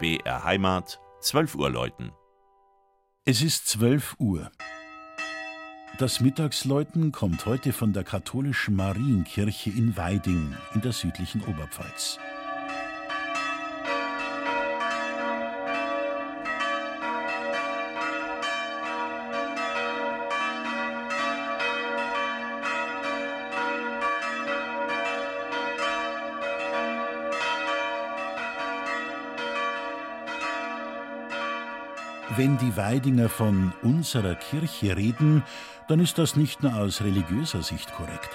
BR Heimat, 12 Uhr läuten. Es ist 12 Uhr. Das Mittagsläuten kommt heute von der katholischen Marienkirche in Weiding in der südlichen Oberpfalz. Wenn die Weidinger von unserer Kirche reden, dann ist das nicht nur aus religiöser Sicht korrekt.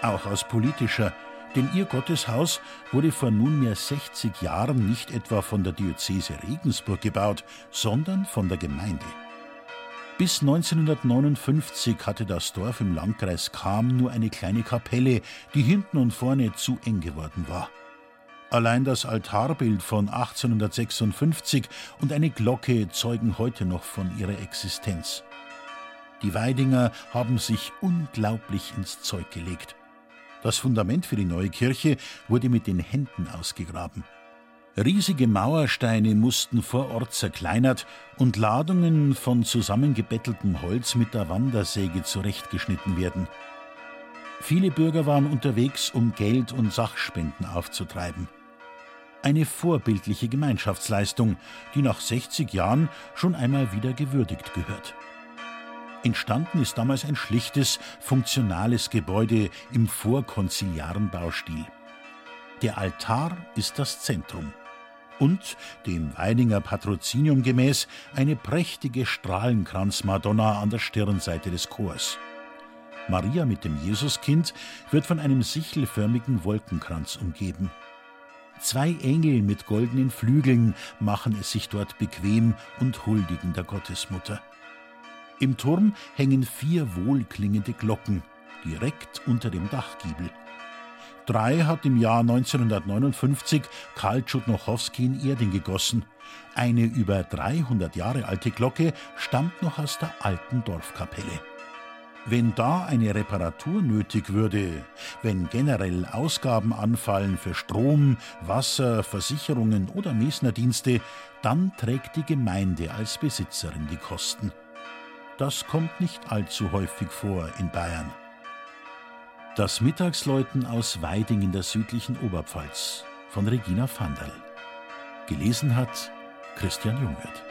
Auch aus politischer, denn ihr Gotteshaus wurde vor nunmehr 60 Jahren nicht etwa von der Diözese Regensburg gebaut, sondern von der Gemeinde. Bis 1959 hatte das Dorf im Landkreis Cham nur eine kleine Kapelle, die hinten und vorne zu eng geworden war. Allein das Altarbild von 1856 und eine Glocke zeugen heute noch von ihrer Existenz. Die Weidinger haben sich unglaublich ins Zeug gelegt. Das Fundament für die neue Kirche wurde mit den Händen ausgegraben. Riesige Mauersteine mussten vor Ort zerkleinert und Ladungen von zusammengebetteltem Holz mit der Wandersäge zurechtgeschnitten werden. Viele Bürger waren unterwegs, um Geld und Sachspenden aufzutreiben. Eine vorbildliche Gemeinschaftsleistung, die nach 60 Jahren schon einmal wieder gewürdigt gehört. Entstanden ist damals ein schlichtes, funktionales Gebäude im vorkonziliaren Baustil. Der Altar ist das Zentrum und, dem Weidinger Patrozinium gemäß, eine prächtige Strahlenkranzmadonna an der Stirnseite des Chors. Maria mit dem Jesuskind wird von einem sichelförmigen Wolkenkranz umgeben. Zwei Engel mit goldenen Flügeln machen es sich dort bequem und huldigen der Gottesmutter. Im Turm hängen vier wohlklingende Glocken, direkt unter dem Dachgiebel. Drei hat im Jahr 1959 Karl Tschudnochowski in Erding gegossen. Eine über 300 Jahre alte Glocke stammt noch aus der alten Dorfkapelle. Wenn da eine Reparatur nötig würde, wenn generell Ausgaben anfallen für Strom, Wasser, Versicherungen oder Mesnerdienste, dann trägt die Gemeinde als Besitzerin die Kosten. Das kommt nicht allzu häufig vor in Bayern. Das Mittagsläuten aus Weiding in der südlichen Oberpfalz von Regina Vandal. Gelesen hat Christian Jungwirth.